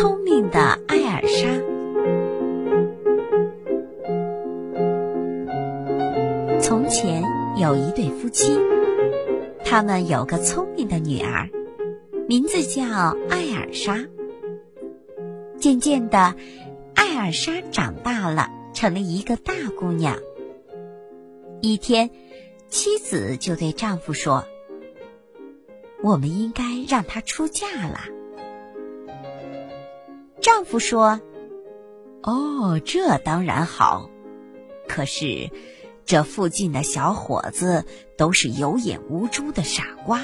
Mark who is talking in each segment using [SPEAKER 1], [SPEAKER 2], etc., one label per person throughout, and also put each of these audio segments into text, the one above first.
[SPEAKER 1] 聪明的艾尔莎。从前有一对夫妻，他们有个聪明的女儿，名字叫艾尔莎。渐渐的，艾尔莎长大了，成了一个大姑娘。一天，妻子就对丈夫说：“我们应该让她出嫁了。”丈夫说：“哦，这当然好。可是，这附近的小伙子都是有眼无珠的傻瓜，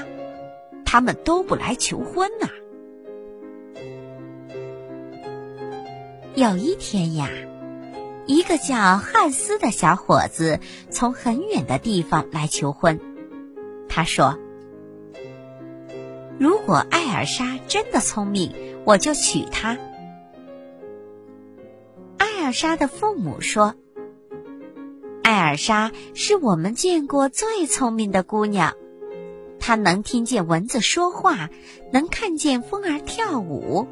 [SPEAKER 1] 他们都不来求婚呐。”有一天呀，一个叫汉斯的小伙子从很远的地方来求婚。他说：“如果艾尔莎真的聪明，我就娶她。”莎的父母说：“艾尔莎是我们见过最聪明的姑娘，她能听见蚊子说话，能看见风儿跳舞。”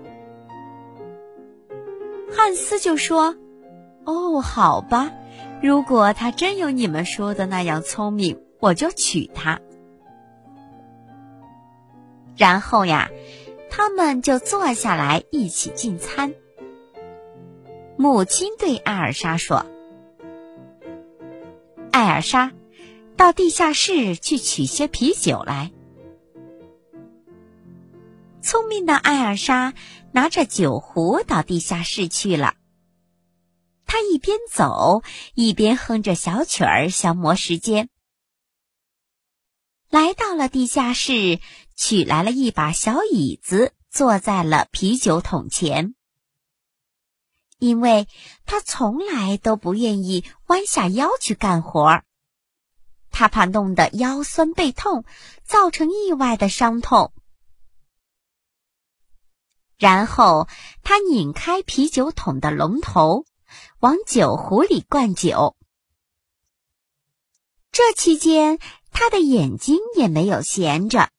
[SPEAKER 1] 汉斯就说：“哦，好吧，如果她真有你们说的那样聪明，我就娶她。”然后呀，他们就坐下来一起进餐。母亲对艾尔莎说：“艾尔莎，到地下室去取些啤酒来。”聪明的艾尔莎拿着酒壶到地下室去了。她一边走一边哼着小曲儿消磨时间。来到了地下室，取来了一把小椅子，坐在了啤酒桶前。因为他从来都不愿意弯下腰去干活儿，他怕弄得腰酸背痛，造成意外的伤痛。然后他拧开啤酒桶的龙头，往酒壶里灌酒。这期间，他的眼睛也没有闲着，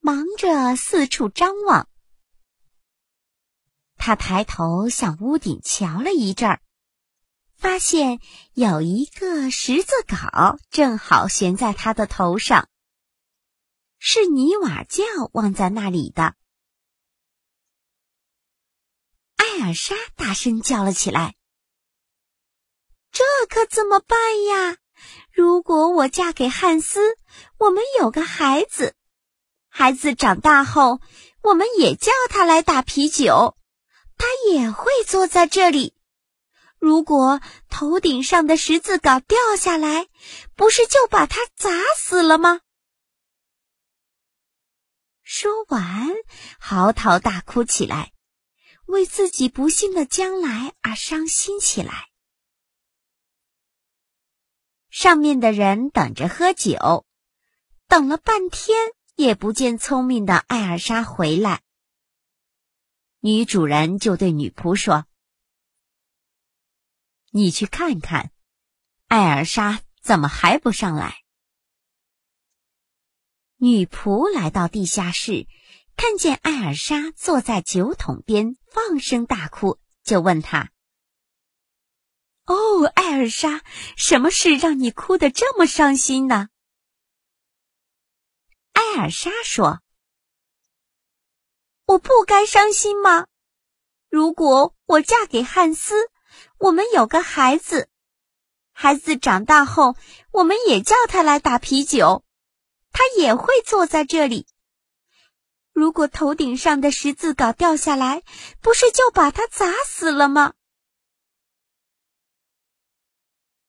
[SPEAKER 1] 忙着四处张望。他抬头向屋顶瞧了一阵儿，发现有一个十字镐正好悬在他的头上，是泥瓦匠忘在那里的。艾尔莎大声叫了起来：“这可怎么办呀？如果我嫁给汉斯，我们有个孩子，孩子长大后，我们也叫他来打啤酒。”他也会坐在这里。如果头顶上的十字镐掉下来，不是就把他砸死了吗？说完，嚎啕大哭起来，为自己不幸的将来而伤心起来。上面的人等着喝酒，等了半天也不见聪明的艾尔莎回来。女主人就对女仆说：“你去看看，艾尔莎怎么还不上来？”女仆来到地下室，看见艾尔莎坐在酒桶边放声大哭，就问她：“哦，艾尔莎，什么事让你哭得这么伤心呢？”艾尔莎说。我不该伤心吗？如果我嫁给汉斯，我们有个孩子，孩子长大后，我们也叫他来打啤酒，他也会坐在这里。如果头顶上的十字镐掉下来，不是就把他砸死了吗？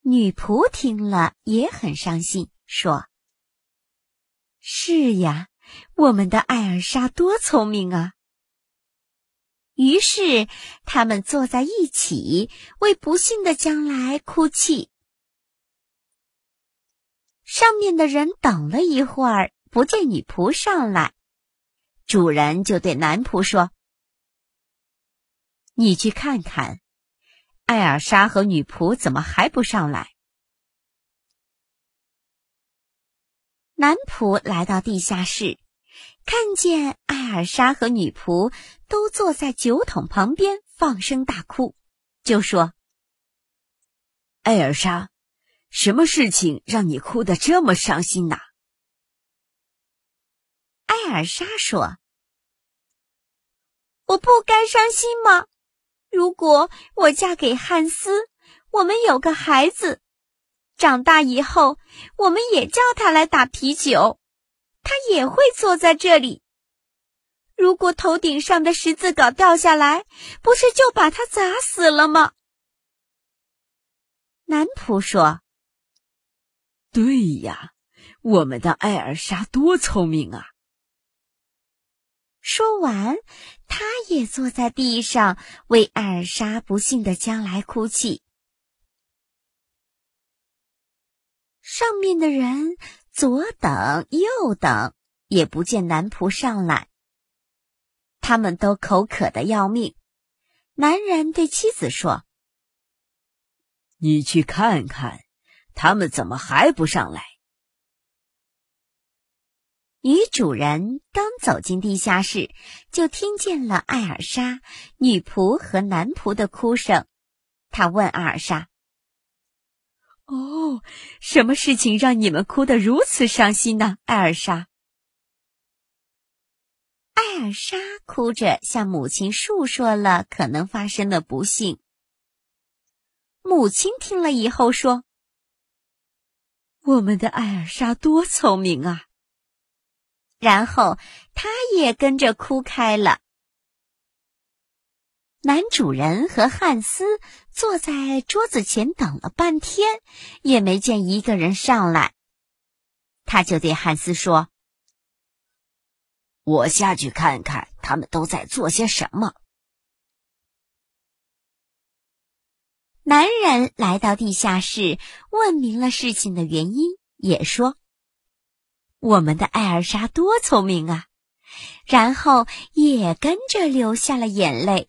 [SPEAKER 1] 女仆听了也很伤心，说：“是呀。”我们的艾尔莎多聪明啊！于是他们坐在一起，为不幸的将来哭泣。上面的人等了一会儿，不见女仆上来，主人就对男仆说：“你去看看，艾尔莎和女仆怎么还不上来？”男仆来到地下室，看见艾尔莎和女仆都坐在酒桶旁边放声大哭，就说：“
[SPEAKER 2] 艾尔莎，什么事情让你哭得这么伤心呐？”
[SPEAKER 1] 艾尔莎说：“我不该伤心吗？如果我嫁给汉斯，我们有个孩子，长大以后，我们也叫他来打啤酒。”他也会坐在这里。如果头顶上的十字镐掉下来，不是就把他砸死了吗？男仆说：“
[SPEAKER 2] 对呀，我们的艾尔莎多聪明啊！”
[SPEAKER 1] 说完，他也坐在地上为艾尔莎不幸的将来哭泣。上面的人。左等右等，也不见男仆上来。他们都口渴的要命。男人对妻子说：“
[SPEAKER 2] 你去看看，他们怎么还不上来？”
[SPEAKER 1] 女主人刚走进地下室，就听见了艾尔莎、女仆和男仆的哭声。她问艾尔莎。哦，什么事情让你们哭得如此伤心呢，艾尔莎？艾尔莎哭着向母亲述说了可能发生的不幸。母亲听了以后说：“我们的艾尔莎多聪明啊！”然后她也跟着哭开了。男主人和汉斯坐在桌子前等了半天，也没见一个人上来。他就对汉斯说：“
[SPEAKER 2] 我下去看看他们都在做些什么。”
[SPEAKER 1] 男人来到地下室，问明了事情的原因，也说：“我们的艾尔莎多聪明啊！”然后也跟着流下了眼泪。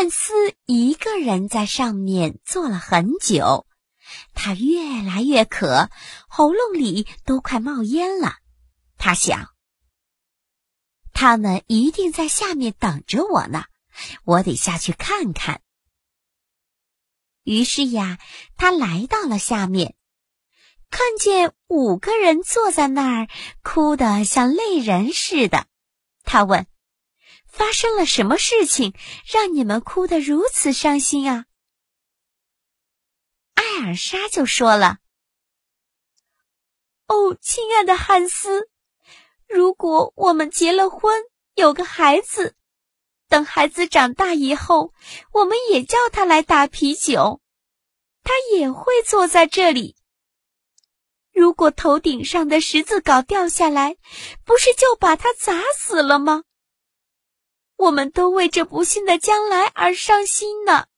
[SPEAKER 1] 汉斯一个人在上面坐了很久，他越来越渴，喉咙里都快冒烟了。他想，他们一定在下面等着我呢，我得下去看看。于是呀，他来到了下面，看见五个人坐在那儿，哭得像泪人似的。他问。发生了什么事情，让你们哭得如此伤心啊？艾尔莎就说了：“哦，亲爱的汉斯，如果我们结了婚，有个孩子，等孩子长大以后，我们也叫他来打啤酒，他也会坐在这里。如果头顶上的十字镐掉下来，不是就把他砸死了吗？”我们都为这不幸的将来而伤心呢。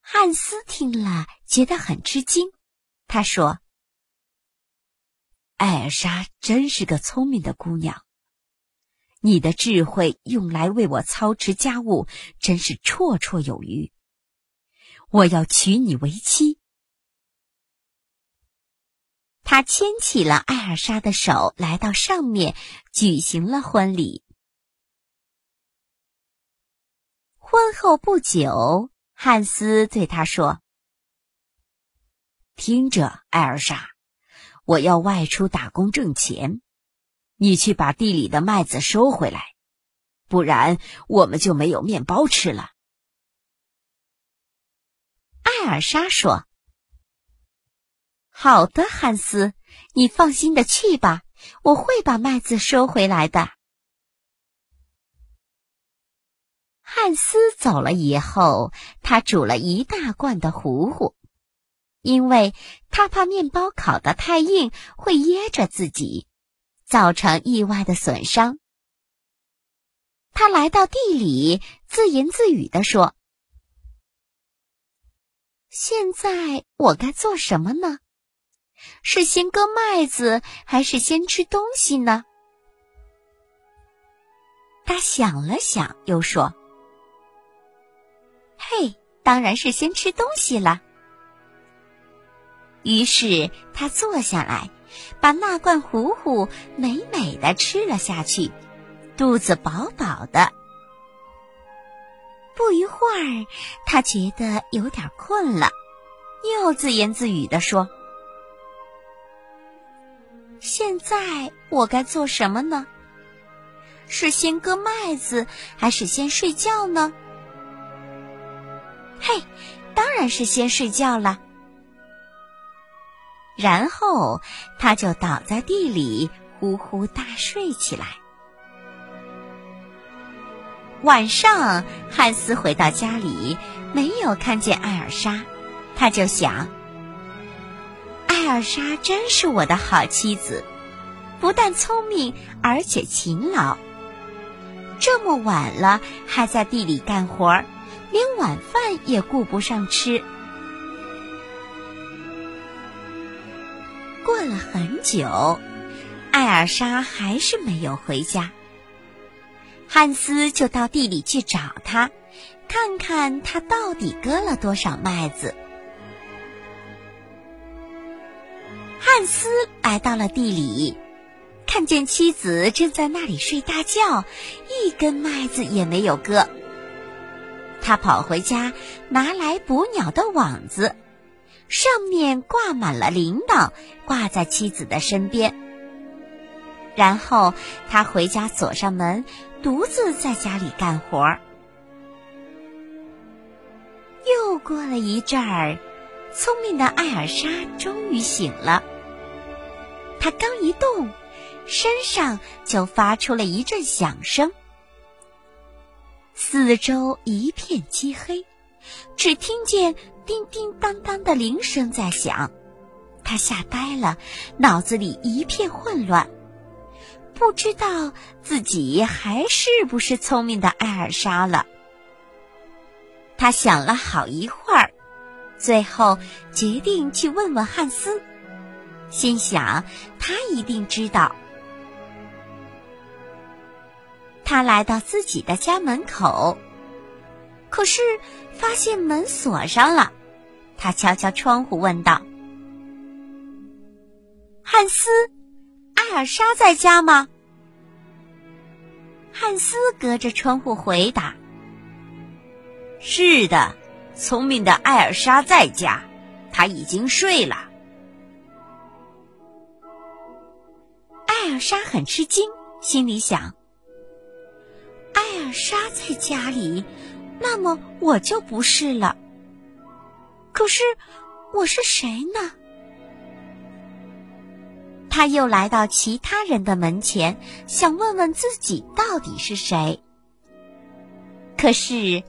[SPEAKER 1] 汉斯听了，觉得很吃惊。他说：“艾尔莎真是个聪明的姑娘，你的智慧用来为我操持家务，真是绰绰有余。我要娶你为妻。”他牵起了艾尔莎的手，来到上面，举行了婚礼。婚后不久，汉斯对他说：“
[SPEAKER 2] 听着，艾尔莎，我要外出打工挣钱，你去把地里的麦子收回来，不然我们就没有面包吃了。”
[SPEAKER 1] 艾尔莎说。好的，汉斯，你放心的去吧，我会把麦子收回来的。汉斯走了以后，他煮了一大罐的糊糊，因为他怕面包烤得太硬会噎着自己，造成意外的损伤。他来到地里，自言自语的说：“现在我该做什么呢？”是先割麦子，还是先吃东西呢？他想了想，又说：“嘿，当然是先吃东西了。于是他坐下来，把那罐糊糊美美的吃了下去，肚子饱饱的。不一会儿，他觉得有点困了，又自言自语地说：“现在我该做什么呢？是先割麦子，还是先睡觉呢？”嘿，当然是先睡觉了。然后他就倒在地里呼呼大睡起来。晚上，汉斯回到家里，没有看见艾尔莎，他就想：艾尔莎真是我的好妻子，不但聪明，而且勤劳。这么晚了，还在地里干活儿，连晚饭也顾不上吃。过了很久，艾尔莎还是没有回家。汉斯就到地里去找他，看看他到底割了多少麦子。斯来到了地里，看见妻子正在那里睡大觉，一根麦子也没有割。他跑回家，拿来捕鸟的网子，上面挂满了铃铛，挂在妻子的身边。然后他回家锁上门。独自在家里干活儿。又过了一阵儿，聪明的艾尔莎终于醒了。他刚一动，身上就发出了一阵响声，四周一片漆黑，只听见叮叮当当的铃声在响。他吓呆了，脑子里一片混乱。不知道自己还是不是聪明的艾尔莎了。他想了好一会儿，最后决定去问问汉斯，心想他一定知道。他来到自己的家门口，可是发现门锁上了。他敲敲窗户，问道：“汉斯。”艾尔莎在家吗？汉斯隔着窗户回答：“
[SPEAKER 2] 是的，聪明的艾尔莎在家，她已经睡了。”
[SPEAKER 1] 尔莎很吃惊，心里想：“艾尔莎在家里，那么我就不是了。可是我是谁呢？”他又来到其他人的门前，想问问自己到底是谁。可是，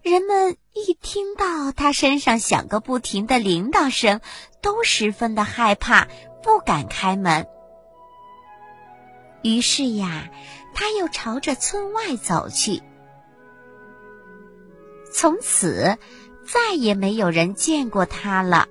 [SPEAKER 1] 人们一听到他身上响个不停的铃铛声，都十分的害怕，不敢开门。于是呀，他又朝着村外走去。从此，再也没有人见过他了。